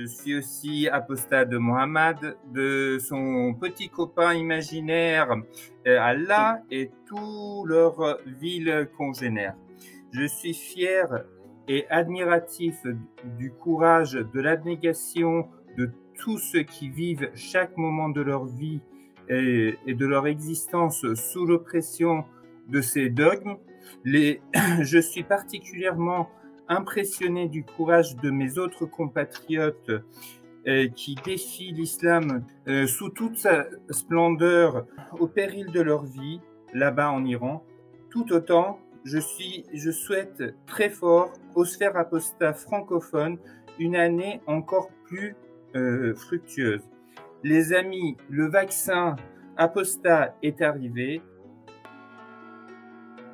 Je suis aussi apostat de Mohammed, de son petit copain imaginaire euh, Allah et tous leurs villes congénères. Je suis fier et admiratif du courage, de l'abnégation de tous ceux qui vivent chaque moment de leur vie et, de leur existence sous l'oppression de ces dogmes. Je suis particulièrement impressionné du courage de mes autres compatriotes euh, qui défient l'islam euh, sous toute sa splendeur au péril de leur vie là-bas en Iran. Tout autant, je, suis, je souhaite très fort aux sphères apostats francophones une année encore plus euh, fructueuse. Les amis, le vaccin apostat est arrivé.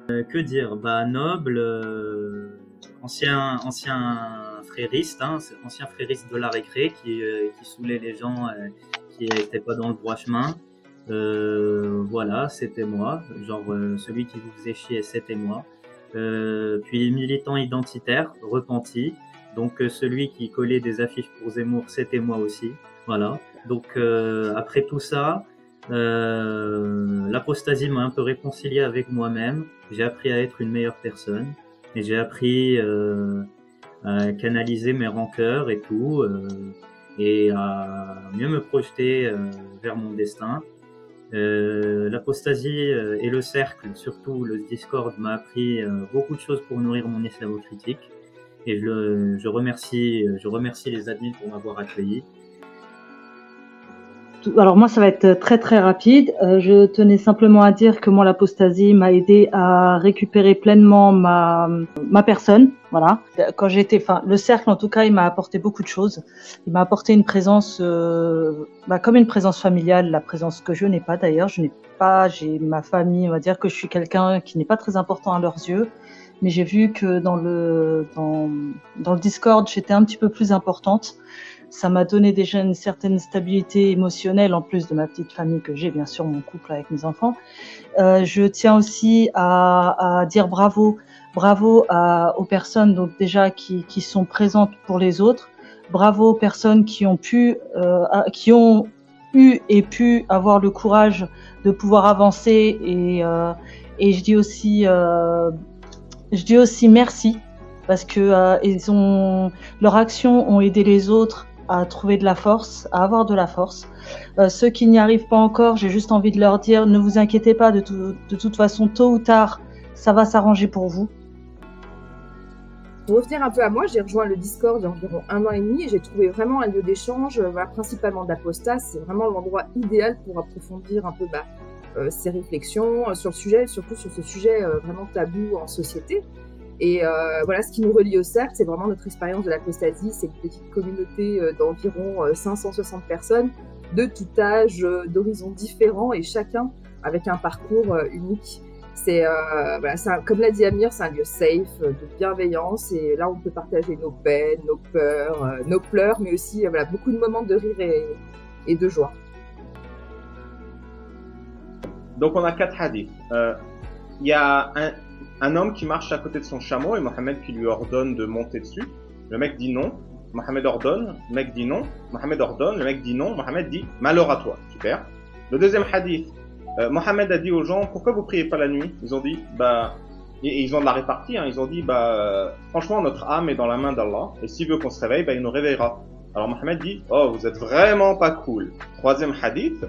que dire? Bah noble, ancien, ancien frériste, hein, ancien frériste de la récré qui, euh, qui saoulait les gens euh, qui n'étaient pas dans le droit chemin. Euh, voilà, c'était moi. Genre, celui qui vous faisait chier, c'était moi. puis militant identitaire, repenti. Donc, celui qui collait des affiches pour Zemmour, c'était moi aussi. Voilà. Donc, après tout ça, l'apostasie m'a un peu réconcilié avec moi-même. J'ai appris à être une meilleure personne. Et j'ai appris euh, à canaliser mes rancœurs et tout, euh, et à mieux me projeter euh, vers mon destin. L'apostasie et le cercle, surtout le Discord, m'a appris beaucoup de choses pour nourrir mon islamocritique. Et je, je, remercie, je remercie les admins pour m'avoir accueilli alors moi, ça va être très très rapide. Euh, je tenais simplement à dire que moi, l'apostasie m'a aidé à récupérer pleinement ma ma personne. Voilà. Quand j'étais, enfin, le cercle en tout cas, il m'a apporté beaucoup de choses. Il m'a apporté une présence, euh, bah, comme une présence familiale, la présence que je n'ai pas d'ailleurs. Je n'ai pas, j'ai ma famille, on va dire que je suis quelqu'un qui n'est pas très important à leurs yeux. Mais j'ai vu que dans le dans, dans le Discord, j'étais un petit peu plus importante ça m'a donné déjà une certaine stabilité émotionnelle en plus de ma petite famille que j'ai, bien sûr, mon couple avec mes enfants. Euh, je tiens aussi à, à, dire bravo, bravo à, aux personnes donc déjà qui, qui, sont présentes pour les autres. Bravo aux personnes qui ont pu, euh, qui ont eu et pu avoir le courage de pouvoir avancer et, euh, et je dis aussi, euh, je dis aussi merci parce que euh, ils ont, leurs actions ont aidé les autres à trouver de la force, à avoir de la force. Euh, ceux qui n'y arrivent pas encore, j'ai juste envie de leur dire, ne vous inquiétez pas, de, de toute façon, tôt ou tard, ça va s'arranger pour vous. Pour revenir un peu à moi, j'ai rejoint le Discord il y a environ un an et demi et j'ai trouvé vraiment un lieu d'échange, euh, principalement d'apostas. C'est vraiment l'endroit idéal pour approfondir un peu bah, euh, ces réflexions sur le sujet, surtout sur ce sujet vraiment tabou en société. Et euh, voilà, ce qui nous relie au cercle, c'est vraiment notre expérience de l'apostasie. C'est une petite communauté euh, d'environ 560 euh, personnes, de tout âge, d'horizons différents, et chacun avec un parcours unique. C'est comme l'a dit Amir, c'est un lieu safe, de bienveillance, et là on peut partager nos peines, nos peurs, nos pleurs, mais aussi beaucoup de moments de rire et, et de joie. Donc on a quatre hadiths. Il y a un, un homme qui marche à côté de son chameau et Mohamed qui lui ordonne de monter dessus. Le mec dit non. Mohamed ordonne. Le mec dit non. Mohamed ordonne. Le mec dit non. Mohamed dit malheur à toi. Super. Le deuxième hadith. Euh, Mohamed a dit aux gens pourquoi vous priez pas la nuit? Ils ont dit bah et, ils ont de la répartie. Hein, ils ont dit bah franchement notre âme est dans la main d'Allah et s'il veut qu'on se réveille bah il nous réveillera. Alors Mohamed dit oh vous êtes vraiment pas cool. Troisième hadith.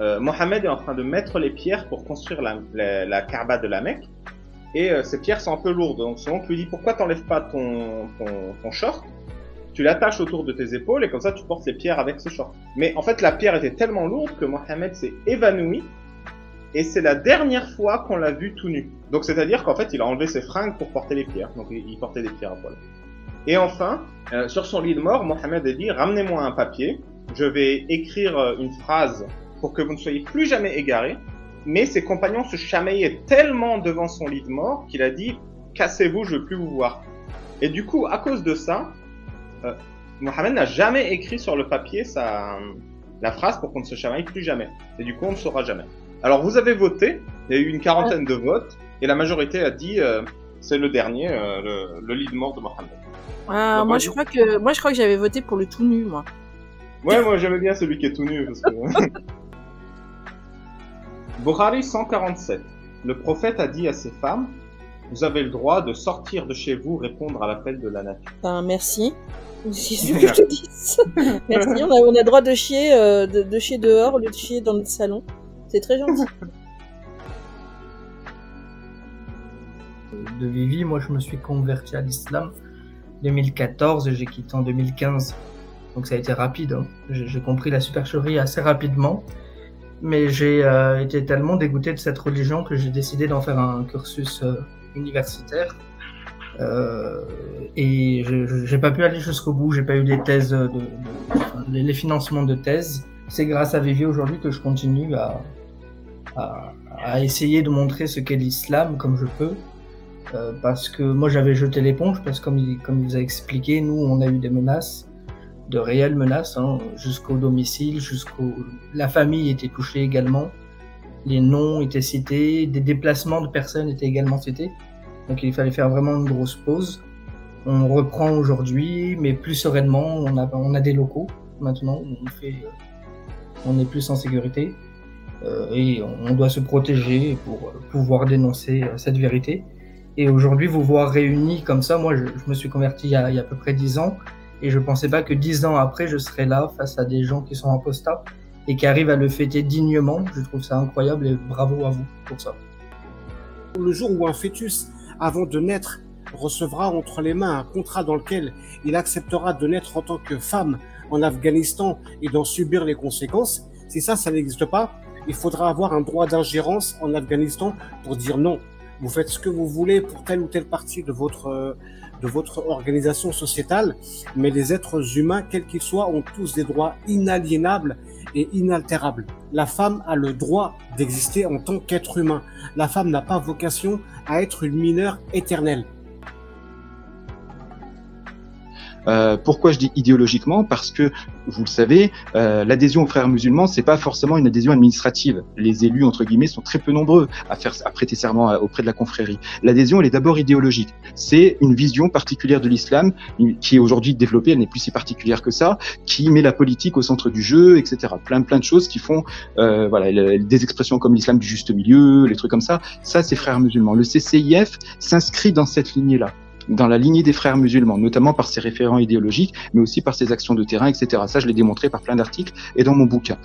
Euh, Mohamed est en train de mettre les pierres pour construire la, la, la Kaaba de la Mecque et euh, ces pierres sont un peu lourdes. Donc son oncle lui dit pourquoi t'enlèves pas ton, short? Tu l'attaches autour de tes épaules et comme ça tu portes les pierres avec ce short. Mais en fait la pierre était tellement lourde que Mohamed s'est évanoui et c'est la dernière fois qu'on l'a vu tout nu. Donc c'est-à-dire qu'en fait il a enlevé ses fringues pour porter les pierres. Donc il portait des pierres à poil. Et enfin, euh, sur son lit de mort, Mohamed a dit ramenez-moi un papier, je vais écrire euh, une phrase pour que vous ne soyez plus jamais égarés mais ses compagnons se chamaillaient tellement devant son lit de mort qu'il a dit Cassez-vous, je veux plus vous voir. Et du coup, à cause de ça, euh, Mohamed n'a jamais écrit sur le papier sa, la phrase pour qu'on ne se chamaille plus jamais. Et du coup, on ne saura jamais. Alors, vous avez voté, il y a eu une quarantaine de votes, et la majorité a dit euh, c'est le dernier, euh, le, le lit de mort de Mohammed. Ah, moi je crois que moi je crois que j'avais voté pour le tout nu moi. Ouais, moi j'aimais bien celui qui est tout nu. Parce que... Bukhari 147. Le prophète a dit à ses femmes Vous avez le droit de sortir de chez vous, répondre à l'appel de la nature. Ben, merci. Que je te dise Merci. On a, on a droit de chier, euh, de, de chier dehors au lieu de chier dans notre salon. C'est très gentil. de Vivi, moi je me suis converti à l'islam 2014 et j'ai quitté en 2015. Donc ça a été rapide. hein. J'ai compris la supercherie assez rapidement. Mais j'ai euh, été tellement dégoûté de cette religion que j'ai décidé d'en faire un cursus euh, universitaire. Euh, et j'ai pas pu aller jusqu'au bout. J'ai pas eu les thèses les, financements de thèses. C'est grâce à Vivi aujourd'hui que je continue à, essayer de montrer ce qu'est l'islam comme je peux. Euh, parce que moi j'avais jeté l'éponge parce que comme comme il vous a expliqué, nous on a eu des menaces, de réelles menaces, hein, jusqu'au domicile, jusqu'au la famille était touchée également, les noms étaient cités, des déplacements de personnes étaient également cités, donc il fallait faire vraiment une grosse pause. On reprend aujourd'hui, mais plus sereinement. On a on a des locaux maintenant, euh, on est plus en sécurité euh, et on, doit se protéger pour pouvoir dénoncer euh, cette vérité. Et aujourd'hui, vous voir réunis comme ça, moi, je, me suis converti il y, a, il y a à peu près dix ans, et je pensais pas que dix ans après, je serais là face à des gens qui sont apostats et qui arrivent à le fêter dignement. Je trouve ça incroyable et bravo à vous pour ça. Le jour où un fœtus, avant de naître, recevra entre les mains un contrat dans lequel il acceptera de naître en tant que femme en Afghanistan et d'en subir les conséquences, si ça, ça n'existe pas, il faudra avoir un droit d'ingérence en Afghanistan pour dire non. Vous faites ce que vous voulez pour telle ou telle partie de votre euh, de votre organisation sociétale, mais les êtres humains, quels qu'ils soient, ont tous des droits inaliénables et inaltérables. La femme a le droit d'exister en tant qu'être humain. La femme n'a pas vocation à être une mineure éternelle. Euh, pourquoi je dis idéologiquement Parce que vous le savez, euh, l'adhésion aux frères musulmans, c'est pas forcément une adhésion administrative. Les élus entre guillemets sont très peu nombreux à faire à prêter serment auprès de la confrérie. L'adhésion, elle est d'abord idéologique. C'est une vision particulière de l'islam qui est aujourd'hui développée. Elle n'est plus si particulière que ça, qui met la politique au centre du jeu, etc. Plein plein de choses qui font, euh, voilà, des expressions comme l'islam du juste milieu, les trucs comme ça. Ça, c'est frères musulmans. Le CCIF s'inscrit dans cette lignée-là dans la lignée des frères musulmans, notamment par ses référents idéologiques, mais aussi par ses actions de terrain, etc. Ça, je l'ai démontré par plein d'articles et dans mon bouquin.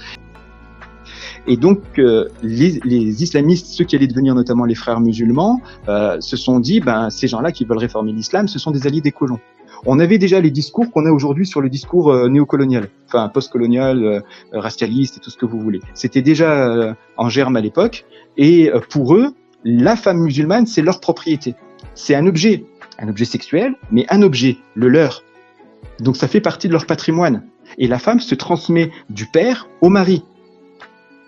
Et donc, euh, les, islamistes, ceux qui allaient devenir notamment les frères musulmans, euh, se sont dit, ben, ces gens-là qui veulent réformer l'islam, ce sont des alliés des colons. On avait déjà les discours qu'on a aujourd'hui sur le discours euh, néocolonial, enfin postcolonial, racialiste et tout ce que vous voulez. C'était déjà en germe à l'époque, et pour eux, la femme musulmane, c'est leur propriété. C'est un objet, un objet sexuel, mais un objet, le leur. Donc ça fait partie de leur patrimoine. Et la femme se transmet du père au mari.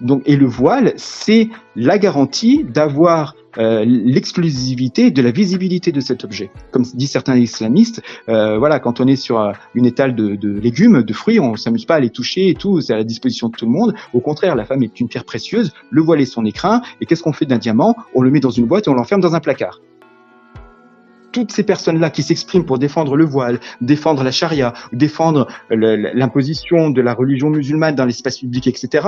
Donc, et le voile, c'est la garantie d'avoir euh, l'exclusivité de la visibilité de cet objet. Comme disent certains islamistes, euh, voilà, quand on est sur euh, une étale de, légumes, de fruits, on s'amuse pas à les toucher et tout, c'est à la disposition de tout le monde. Au contraire, la femme est une pierre précieuse, le voile est son écrin, et qu'est-ce qu'on fait d'un diamant? On le met dans une boîte et on l'enferme dans un placard toutes ces personnes-là qui s'expriment pour défendre le voile, défendre la charia, défendre l'imposition de la religion musulmane dans l'espace public, etc.,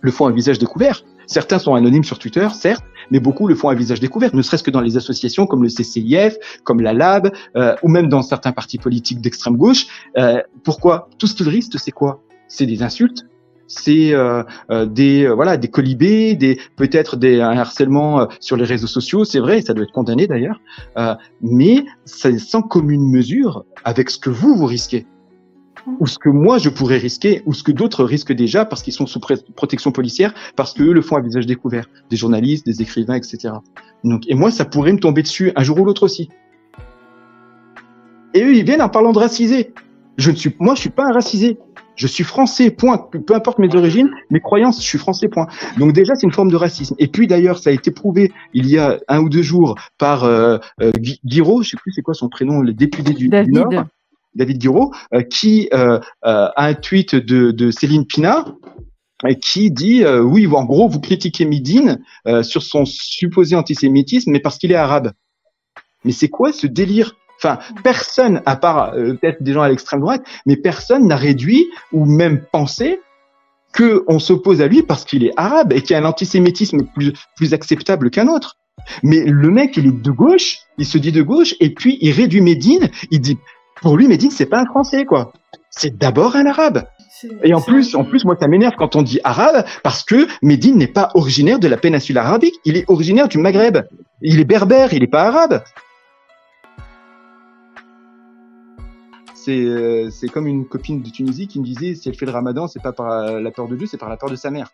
le font à visage découvert. Certains sont anonymes sur Twitter, certes, mais beaucoup le font à visage découvert, ne serait-ce que dans les associations comme le CCIF, comme la LAB, euh, ou même dans certains partis politiques d'extrême gauche. Euh, pourquoi? Tout ce qu'ils risquent, c'est quoi? C'est des insultes, c'est euh, euh, des euh, voilà des colibés, des peut-être des un harcèlement sur les réseaux sociaux, c'est vrai, ça doit être condamné d'ailleurs, mais c'est sans commune mesure avec ce que vous vous risquez ou ce que moi je pourrais risquer, ou ce que d'autres risquent déjà parce qu'ils sont sous protection policière, parce qu'eux le font à visage découvert, des journalistes, des écrivains, etc. Donc, et moi, ça pourrait me tomber dessus un jour ou l'autre aussi. Et eux, ils viennent en parlant de racisé. Je ne suis, moi, je suis pas un racisé. Je suis français, point. Peu importe mes origines, mes croyances, je suis français, point. Donc déjà, c'est une forme de racisme. Et puis d'ailleurs, ça a été prouvé il y a un ou deux jours par euh, euh, Gui- Guiraud, je sais plus c'est quoi son prénom, le député du, du David. Nord. David Guiraud, euh, qui euh, euh, a un tweet de, de Céline Pina euh, qui dit euh, oui, en gros, vous critiquez Midine euh, sur son supposé antisémitisme, mais parce qu'il est arabe. Mais c'est quoi ce délire? Enfin, personne, à part euh, peut-être des gens à l'extrême droite, mais personne n'a réduit ou même pensé que on s'oppose à lui parce qu'il est arabe et qu'il y a un antisémitisme plus, plus acceptable qu'un autre. Mais le mec, il est de gauche, il se dit de gauche, et puis il réduit Médine, il dit, pour lui, Médine, c'est pas un français, quoi. C'est d'abord un arabe. Et en plus, en plus, moi, ça m'énerve quand on dit arabe, parce que Médine n'est pas originaire de la péninsule arabique, il est originaire du Maghreb. Il est berbère, il n'est pas arabe. C'est, c'est comme une copine de Tunisie qui me disait, si elle fait le ramadan, c'est pas par la peur de Dieu, c'est par la peur de sa mère.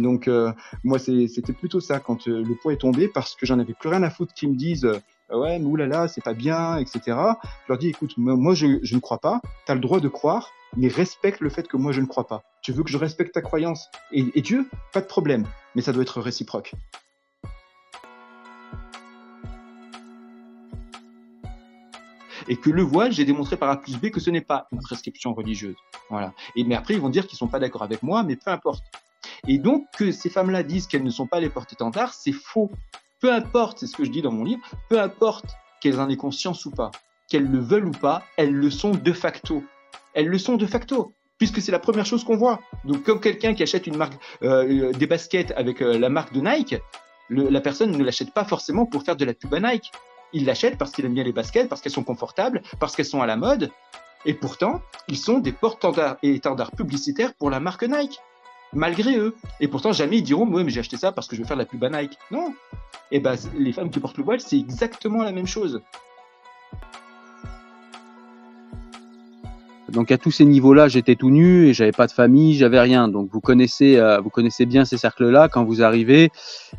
Donc, euh, moi, c'était plutôt ça quand euh, le poids est tombé, parce que j'en avais plus rien à foutre qu'ils me disent, euh, ouais, mais oulala, c'est pas bien, etc. Je leur dis, écoute, moi, je, ne crois pas, tu as le droit de croire, mais respecte le fait que moi, je ne crois pas. Tu veux que je respecte ta croyance et Dieu, pas de problème, mais ça doit être réciproque. Et que le voile, j'ai démontré par A plus B que ce n'est pas une prescription religieuse. Voilà. Et mais après, ils vont dire qu'ils sont pas d'accord avec moi, mais peu importe. Et donc que ces femmes-là disent qu'elles ne sont pas les porte-étendards, c'est faux. Peu importe, c'est ce que je dis dans mon livre, peu importe qu'elles en aient conscience ou pas, qu'elles le veulent ou pas, elles le sont de facto. Elles le sont de facto puisque c'est la première chose qu'on voit. Donc, comme quelqu'un qui achète une marque, euh, des baskets avec euh, la marque de Nike, la personne ne l'achète pas forcément pour faire de la pub Nike. Il l'achète parce qu'il aime bien les baskets, parce qu'elles sont confortables, parce qu'elles sont à la mode. Et pourtant, ils sont des porte-étendards et étendards publicitaires pour la marque Nike, malgré eux. Et pourtant, jamais ils diront, oui, mais j'ai acheté ça parce que je veux faire la pub à Nike. Non. Et ben, les femmes qui portent le voile, c'est exactement la même chose. Donc à tous ces niveaux-là, j'étais tout nu et j'avais pas de famille, j'avais rien. Donc vous connaissez, euh, vous connaissez bien ces cercles-là. Quand vous arrivez,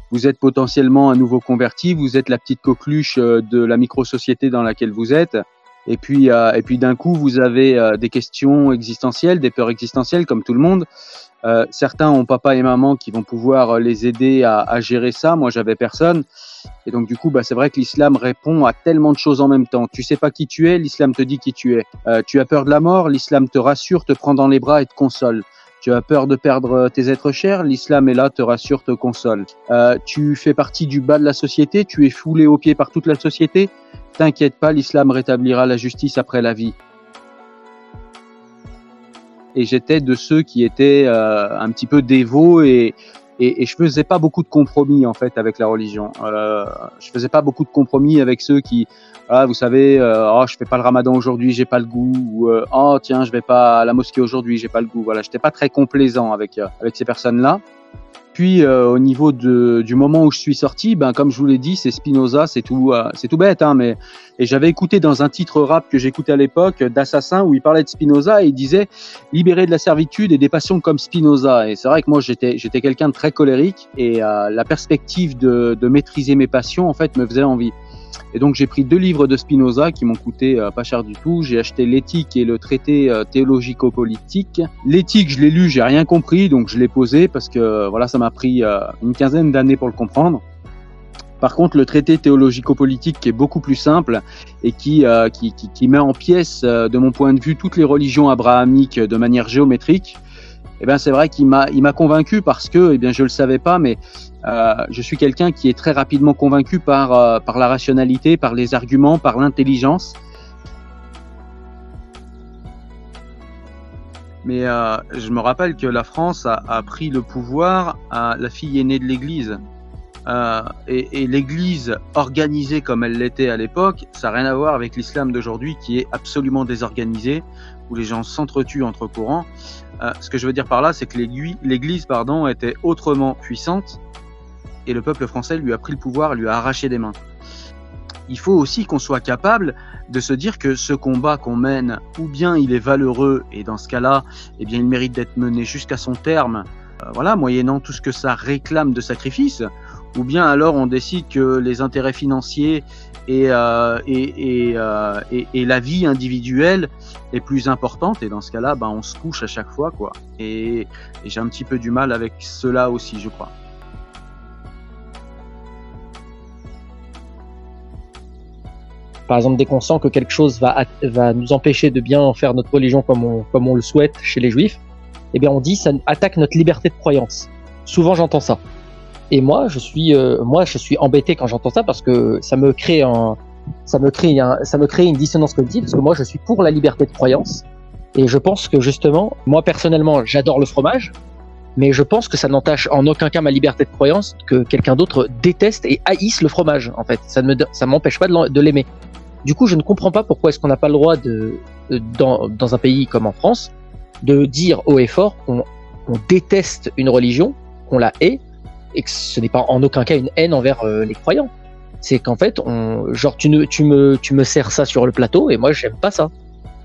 vous êtes potentiellement un nouveau converti, vous êtes la petite coqueluche euh, de la micro-société dans laquelle vous êtes. Et puis, euh, et puis d'un coup, vous avez des questions existentielles, des peurs existentielles, comme tout le monde. Euh, certains ont papa et maman qui vont pouvoir euh, les aider à, à gérer ça. Moi, j'avais personne. Et donc, du coup, bah, c'est vrai que l'islam répond à tellement de choses en même temps. Tu sais pas qui tu es, l'islam te dit qui tu es. Euh, tu as peur de la mort, l'islam te rassure, te prend dans les bras et te console. Tu as peur de perdre tes êtres chers, l'islam est là, te rassure, te console. Euh, tu fais partie du bas de la société, tu es foulé aux pieds par toute la société. T'inquiète pas, l'islam rétablira la justice après la vie et j'étais de ceux qui étaient euh, un petit peu dévots et, et, et, je faisais pas beaucoup de compromis en fait avec la religion. Euh, je faisais pas beaucoup de compromis avec ceux qui, ah, vous savez, euh, oh, je fais pas le Ramadan aujourd'hui, j'ai pas le goût, ou euh, oh tiens, je vais pas à la mosquée aujourd'hui, j'ai pas le goût. Voilà, j'étais pas très complaisant avec euh, avec ces personnes-là. Puis euh, au niveau du moment où je suis sorti, ben comme je vous l'ai dit, c'est Spinoza, c'est tout, euh, c'est tout bête, hein, mais et j'avais écouté dans un titre rap que j'écoutais à l'époque d'Assassin où il parlait de Spinoza et il disait libérer de la servitude et des passions comme Spinoza. Et c'est vrai que moi j'étais j'étais quelqu'un de très colérique et euh, la perspective de, de maîtriser mes passions en fait me faisait envie. Et donc j'ai pris deux livres de Spinoza qui m'ont coûté euh, pas cher du tout. J'ai acheté l'éthique et le traité euh, théologico-politique. L'éthique, je l'ai lu, j'ai rien compris, donc je l'ai posé parce que voilà, ça m'a pris euh, une quinzaine d'années pour le comprendre. Par contre, le traité théologico-politique qui est beaucoup plus simple et qui, qui, qui, qui, met en pièces, de mon point de vue, toutes les religions abrahamiques de manière géométrique, eh ben c'est vrai qu'il m'a il m'a convaincu parce que eh bien je le savais pas mais euh, je suis quelqu'un qui est très rapidement convaincu par euh, par la rationalité, par les arguments, par l'intelligence. Mais euh, je me rappelle que la France a, a, pris le pouvoir à la fille aînée de l'Église. Et, et l'Église organisée comme elle l'était à l'époque, ça n'a rien à voir avec l'islam d'aujourd'hui qui est absolument désorganisé, où les gens s'entretuent entre courants. Euh, ce que je veux dire par là, c'est que l'Église pardon, était autrement puissante et le peuple français lui a pris le pouvoir, lui a arraché des mains. Il faut aussi qu'on soit capable de se dire que ce combat qu'on mène, ou bien il est valeureux et dans ce cas-là, eh bien il mérite d'être mené jusqu'à son terme, euh, voilà, moyennant tout ce que ça réclame de sacrifice, ou bien alors on décide que les intérêts financiers et, euh, euh, et, la vie individuelle est plus importante. Et dans ce cas-là ben, on se couche à chaque fois quoi. Et, j'ai un petit peu du mal avec cela aussi je crois. Par exemple dès qu'on sent que quelque chose va, va nous empêcher de bien faire notre religion comme on, comme on le souhaite chez les juifs eh bien on dit ça attaque notre liberté de croyance. Souvent j'entends ça et moi, je suis, euh, moi, je suis embêté quand j'entends ça parce que ça me crée un, ça me crée un, ça me crée une dissonance cognitive parce que moi je suis pour la liberté de croyance et je pense que justement, moi personnellement, j'adore le fromage, mais je pense que ça n'entache en aucun cas ma liberté de croyance que quelqu'un d'autre déteste et haïsse le fromage. En fait, ça ne me, ça m'empêche pas de l'aimer. Du coup, je ne comprends pas pourquoi est-ce qu'on n'a pas le droit de, dans, dans un pays comme en France, de dire haut et fort qu'on déteste une religion, qu'on la hait, et que ce n'est pas en aucun cas une haine envers euh, les croyants. C'est qu'en fait, genre tu, ne, tu, me, tu sers ça sur le plateau et moi j'aime pas ça.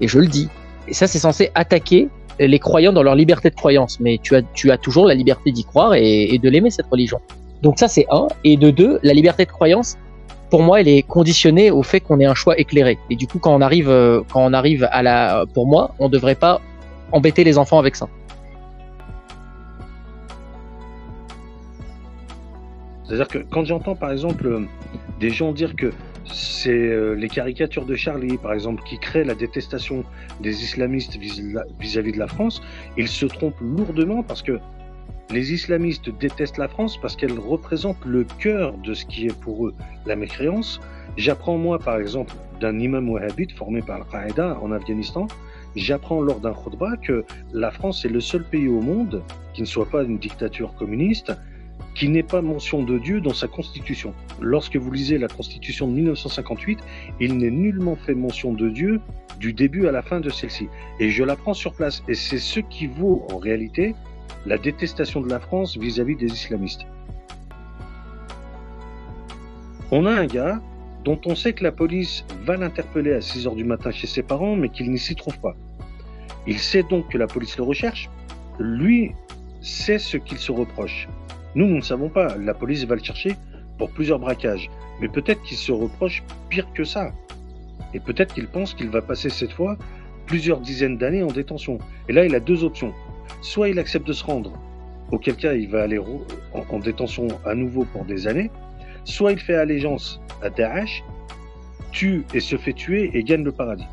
Et je le dis. Et ça, c'est censé attaquer les croyants dans leur liberté de croyance. Mais tu as, toujours la liberté d'y croire et, et de l'aimer, cette religion. Donc ça, c'est un. Et de deux, la liberté de croyance, pour moi, elle est conditionnée au fait qu'on ait un choix éclairé. Et du coup, quand on arrive, euh, quand on arrive à la, pour moi, on devrait pas embêter les enfants avec ça. C'est-à-dire que quand j'entends par exemple des gens dire que c'est euh, les caricatures de Charlie, par exemple, qui créent la détestation des islamistes vis-à-vis de la France, ils se trompent lourdement parce que les islamistes détestent la France parce qu'elle représente le cœur de ce qui est pour eux la mécréance. J'apprends moi, par exemple, d'un imam wahhabite formé par Al-Qaïda en Afghanistan, j'apprends lors d'un khutbah que la France est le seul pays au monde qui ne soit pas une dictature communiste qui n'est pas mention de Dieu dans sa constitution. Lorsque vous lisez la constitution de 1958, il n'est nullement fait mention de Dieu du début à la fin de celle-ci. Et je la prends sur place. Et c'est ce qui vaut en réalité la détestation de la France vis-à-vis des islamistes. On a un gars dont on sait que la police va l'interpeller à 6 heures du matin chez ses parents, mais qu'il n'y s'y trouve pas. Il sait donc que la police le recherche. Lui sait ce qu'il se reproche. Nous, nous ne savons pas. La police va le chercher pour plusieurs braquages. Mais peut-être qu'il se reproche pire que ça. Et peut-être qu'il pense qu'il va passer cette fois plusieurs dizaines d'années en détention. Et là, il a deux options. Soit il accepte de se rendre, auquel cas il va aller en, détention à nouveau pour des années, soit il fait allégeance à Daesh, tue et se fait tuer et gagne le paradis.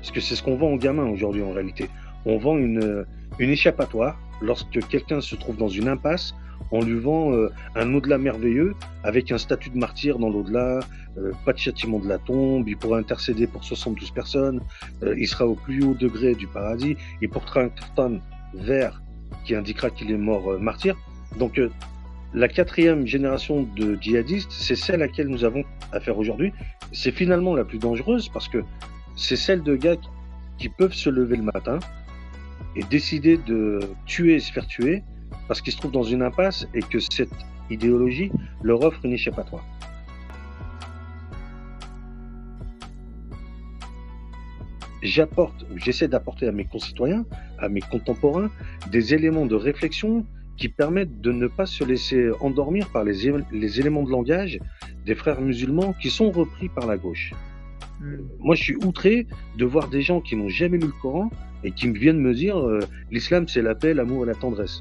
Parce que c'est ce qu'on vend aux gamins aujourd'hui en réalité. On vend une, une échappatoire lorsque quelqu'un se trouve dans une impasse on lui vend euh, un au-delà merveilleux avec un statut de martyr dans l'au-delà, euh, pas de châtiment de la tombe, il pourra intercéder pour 72 personnes, euh, il sera au plus haut degré du paradis, il portera un carton vert qui indiquera qu'il est mort martyr. Donc la quatrième génération de djihadistes, c'est celle à laquelle nous avons affaire aujourd'hui. C'est finalement la plus dangereuse parce que c'est celle de gars qui peuvent se lever le matin et décider de tuer et se faire tuer parce qu'ils se trouvent dans une impasse et que cette idéologie leur offre une échappatoire. J'apporte, j'essaie d'apporter à mes concitoyens, à mes contemporains, des éléments de réflexion qui permettent de ne pas se laisser endormir par les, les éléments de langage des frères musulmans qui sont repris par la gauche. Hmm. Moi, je suis outré de voir des gens qui n'ont jamais lu le Coran et qui viennent me dire euh, l'islam c'est la paix, l'amour et la tendresse.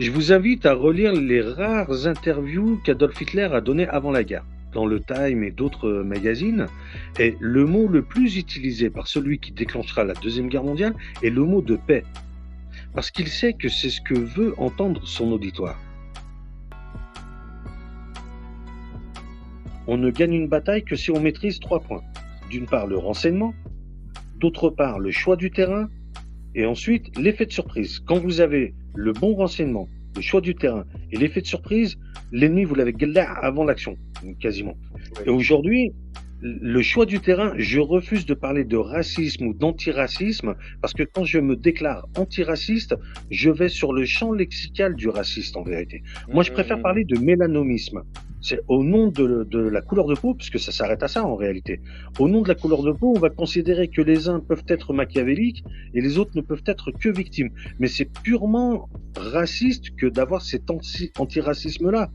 Je vous invite à relire les rares interviews qu'Adolf Hitler a données avant la guerre dans le Time et d'autres magazines. Et le mot le plus utilisé par celui qui déclenchera la Deuxième Guerre mondiale est le mot de paix. Parce qu'il sait que c'est ce que veut entendre son auditoire. On ne gagne une bataille que si on maîtrise trois points. D'une part le renseignement, d'autre part le choix du terrain, et ensuite l'effet de surprise. Quand vous avez le bon renseignement, le choix du terrain et l'effet de surprise, l'ennemi, vous l'avez là avant l'action, quasiment. Et aujourd'hui, le choix du terrain, je refuse de parler de racisme ou d'antiracisme parce que quand je me déclare antiraciste, je vais sur le champ lexical du raciste en vérité. Moi, je préfère mmh. parler de mélanomisme. C'est au nom de, la couleur de peau, puisque ça s'arrête à ça en réalité. Au nom de la couleur de peau, on va considérer que les uns peuvent être machiavéliques et les autres ne peuvent être que victimes. Mais c'est purement raciste que d'avoir cet antiracisme-là.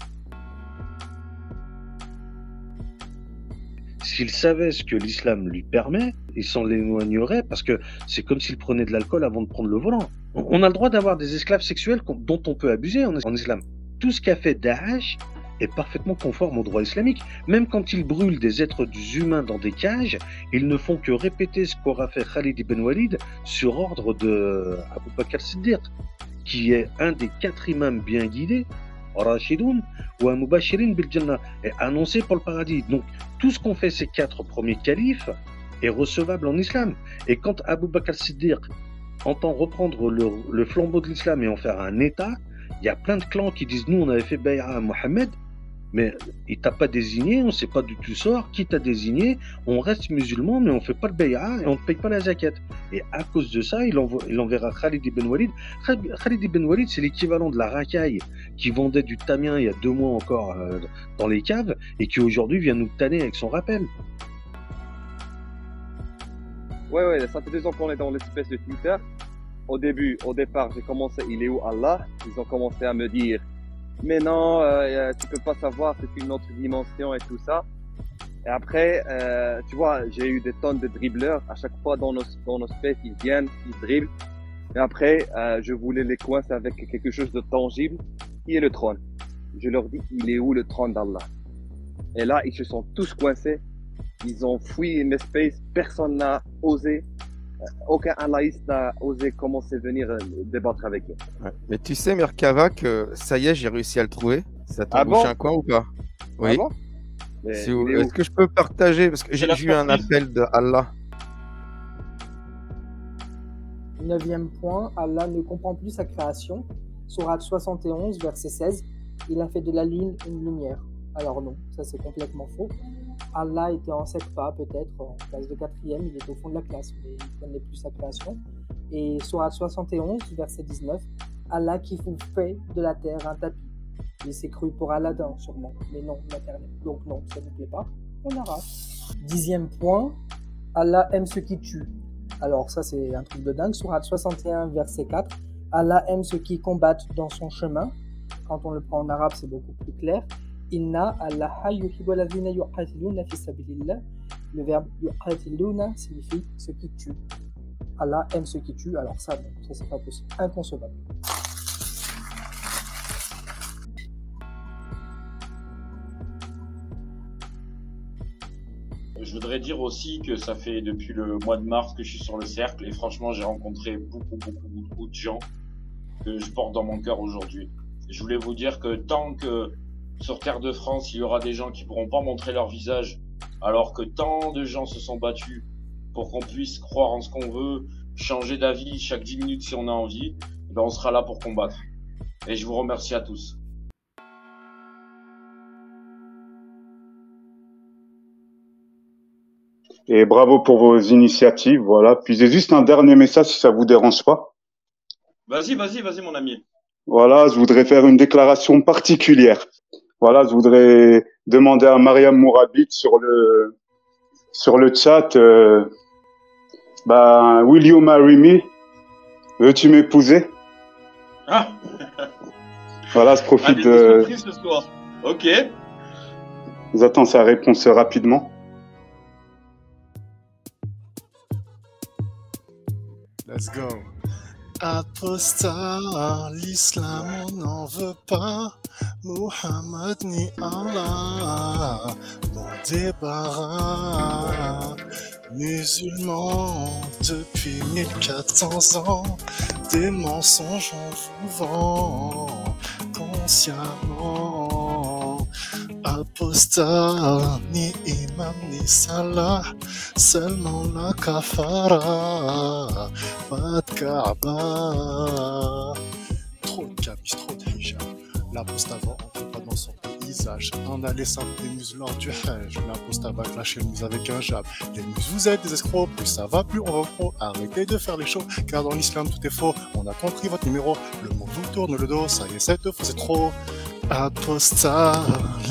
S'il savait ce que l'islam lui permet, il s'en éloignerait parce que c'est comme s'il prenait de l'alcool avant de prendre le volant. On a le droit d'avoir des esclaves sexuels dont on peut abuser en islam. Tout ce qu'a fait Daesh, est parfaitement conforme au droit islamique. Même quand ils brûlent des êtres humains dans des cages, ils ne font que répéter ce qu'aura fait Khalid ibn Walid sur ordre de Abu Bakr Siddiq, qui est un des quatre imams bien guidés Rashidoun ou Mubashirin bil Jannah, est annoncé pour le paradis. Donc tout ce qu'ont fait ces quatre premiers califes est recevable en islam. Et quand Abu Bakr Siddiq entend reprendre le, flambeau de l'islam et en faire un État, il y a plein de clans qui disent nous on avait fait Bay'a à Mohammed, mais il t'a pas désigné, on sait pas d'où tu sors, qui t'a désigné, on reste musulman mais on fait pas le Bay'a et on ne paye pas la zakat. Et à cause de ça, il enverra Khalid ibn Walid. Khalid ibn Walid, c'est l'équivalent de la racaille qui vendait du tamien il y a deux mois encore euh, dans les caves et qui aujourd'hui vient nous tanner avec son rappel. Ouais, ouais, ça fait deux ans qu'on est dans l'espèce de Twitter. Au début, au départ, j'ai commencé, il est où Allah? Ils ont commencé à me dire, mais non, euh, tu peux pas savoir, c'est une autre dimension et tout ça. Et après, euh, tu vois, j'ai eu des tonnes de dribbleurs. À chaque fois dans nos, dans nos spaces, ils viennent, ils dribblent. Et après, euh, je voulais les coincer avec quelque chose de tangible, qui est le trône. Je leur dis, il est où le trône d'Allah? Et là, ils se sont tous coincés. Ils ont fui mes spaces. Personne n'a osé. Aucun allahiste n'a osé commencer à venir euh, débattre avec eux. Ouais. Mais tu sais, Merkava, que ça y est, j'ai réussi à le trouver. Ça t'a Ah bouché bon? un coin ou pas? Oui. bon? Mais Si vous- il est où? Est-ce que je peux partager? Parce que j'ai eu un appel de Allah. Neuvième point, Allah ne comprend plus sa création. Sourate 71, verset 16. Il a fait de la lune une lumière. Alors non, ça c'est complètement faux. Allah était en sept pas, peut-être, en classe de quatrième, il est au fond de la classe, mais il connaît plus sa création. Et Sourate 71, verset 19. Allah qui vous fait de la terre un tapis. Il s'est cru pour Aladdin, sûrement. Mais non, maternel. Donc non, ça ne plaît pas. On aura. Dixième point, Allah aime ceux qui tuent. Alors ça c'est un truc de dingue. Surat 61 verset 4. Allah aime ceux qui combattent dans son chemin. Quand on le prend en arabe c'est beaucoup plus clair. Inna Allah yuhibbu alladhina yuqatiluna fi sabilillah. Le verbe yuqatiluna signifie ceux qui tuent. Allah aime ceux qui tuent. Alors ça, ça c'est pas possible, inconcevable. Je voudrais dire aussi que ça fait depuis le mois de mars que je suis sur le cercle et franchement j'ai rencontré beaucoup beaucoup beaucoup de gens que je porte dans mon cœur aujourd'hui. Je voulais vous dire que tant que sur Terre de France il y aura des gens qui pourront pas montrer leur visage alors que tant de gens se sont battus pour qu'on puisse croire en ce qu'on veut, changer d'avis chaque 10 minutes si on a envie, ben on sera là pour combattre. Et je vous remercie à tous. Et bravo pour vos initiatives, voilà. Puis j'ai juste un dernier message si ça vous dérange pas. Vas-y, vas-y, vas-y mon ami. Voilà, je voudrais faire une déclaration particulière. Voilà, je voudrais demander à Mariam Mourabit sur le sur le chat. Euh, bah, will you marry me? Veux-tu m'épouser? Ah, Voilà, je ah profite des de. surprises ce soir. Ok. J'attends sa réponse rapidement. Let's go. Apostat, l'islam on n'en veut pas. Muhammad ni Allah, mon débarras. Musulmans depuis 1400 ans, des mensonges on vous vend consciemment. Apostat, ni imam ni salah, seulement la kafara, pas de Kaaba. Trop de camis, trop de hijab. L'apostat va pas dans son paysage. On a les simples des muses lors du hajj. L'apostat va clasher le muse avec un jab. Les muses, vous êtes des escrocs. Plus ça va, plus on va pro. Arrêtez de faire les shows, car dans l'islam tout est faux. On a compris votre numéro. Le monde vous tourne le dos. Ça y est, c'est trop. Apostat,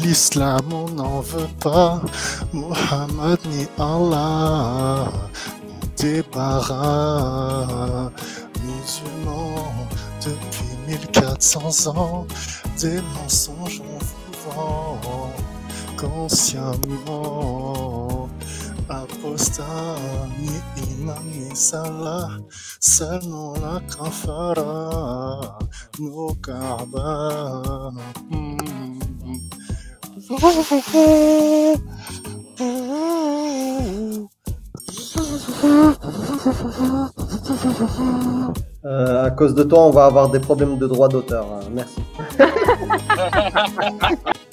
l'islam on n'en veut pas. Muhammad ni Allah, débarras. Musulmans depuis 1400 ans, des mensonges on vous vend consciemment. Apostat, ni imam ni salah, seulement la kafara, nos Kaaba. Euh, à cause de toi, on va avoir des problèmes de droit d'auteur. hein. Merci.